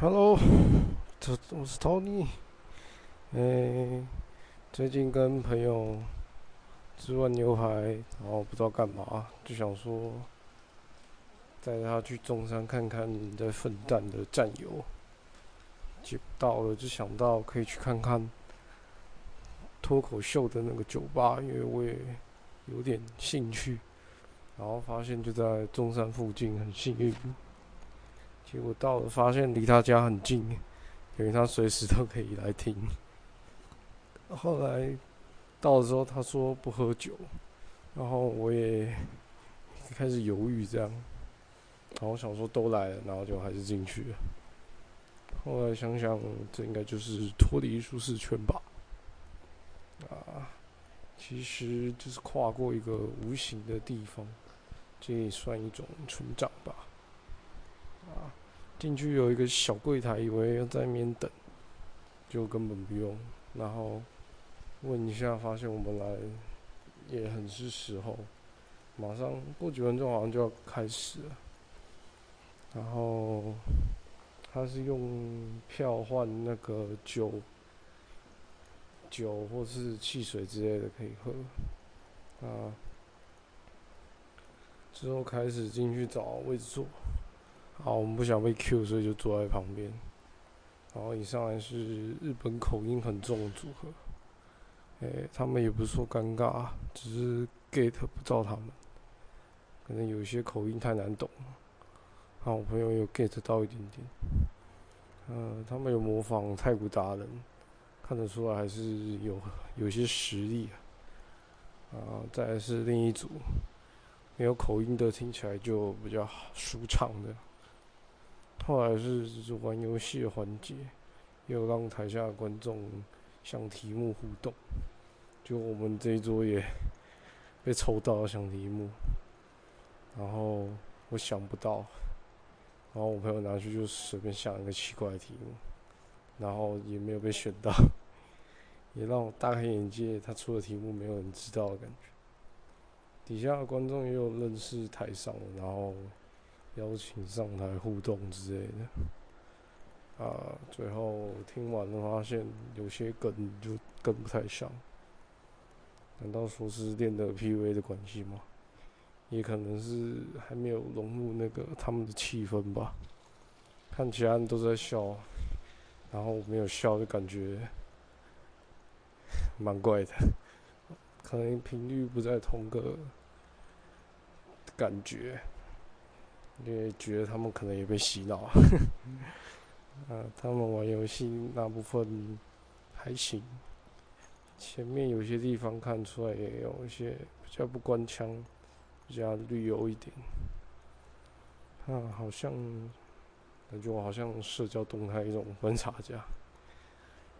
Hello，这我是 Tony。诶，最近跟朋友吃完牛排，然后不知道干嘛，就想说带他去中山看看你在奋战的战友。接到了，就想到可以去看看脱口秀的那个酒吧，因为我也有点兴趣。然后发现就在中山附近，很幸运。结果到了，发现离他家很近，因为他随时都可以来听。后来到的时候，他说不喝酒，然后我也开始犹豫这样。然后想说都来了，然后就还是进去了。后来想想，这应该就是脱离舒适圈吧。啊，其实就是跨过一个无形的地方，这也算一种成长吧。进去有一个小柜台，以为要在那边等，就根本不用。然后问一下，发现我们来也很是时候，马上过几分钟好像就要开始了。然后他是用票换那个酒、酒或是汽水之类的可以喝。啊，之后开始进去找位置坐。好，我们不想被 Q，所以就坐在旁边。然后一上来是日本口音很重的组合，诶，他们也不是说尴尬，只是 get 不到他们，可能有些口音太难懂了。好，我朋友有 get 到一点点。嗯，他们有模仿太古达人，看得出来还是有有些实力啊。啊，再来是另一组，没有口音的，听起来就比较舒畅的。后来是玩游戏的环节，又让台下的观众想题目互动，就我们这一桌也被抽到了想题目，然后我想不到，然后我朋友拿去就随便想一个奇怪的题目，然后也没有被选到，也让我大开眼界，他出的题目没有人知道的感觉。底下的观众也有认识台上，然后。邀请上台互动之类的，啊，最后听完了发现有些梗就跟不太像，难道说是练的 PV 的关系吗？也可能是还没有融入那个他们的气氛吧。看其他人都在笑，然后我没有笑就感觉蛮怪的，可能频率不在同个感觉。因为觉得他们可能也被洗脑，啊，他们玩游戏那部分还行，前面有些地方看出来也有一些比较不官腔，比较旅游一点，啊，好像感觉我好像社交动态一种观察家，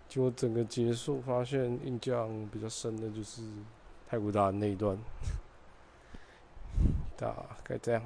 结果整个结束发现印象比较深的就是太古达那一段，大概这样。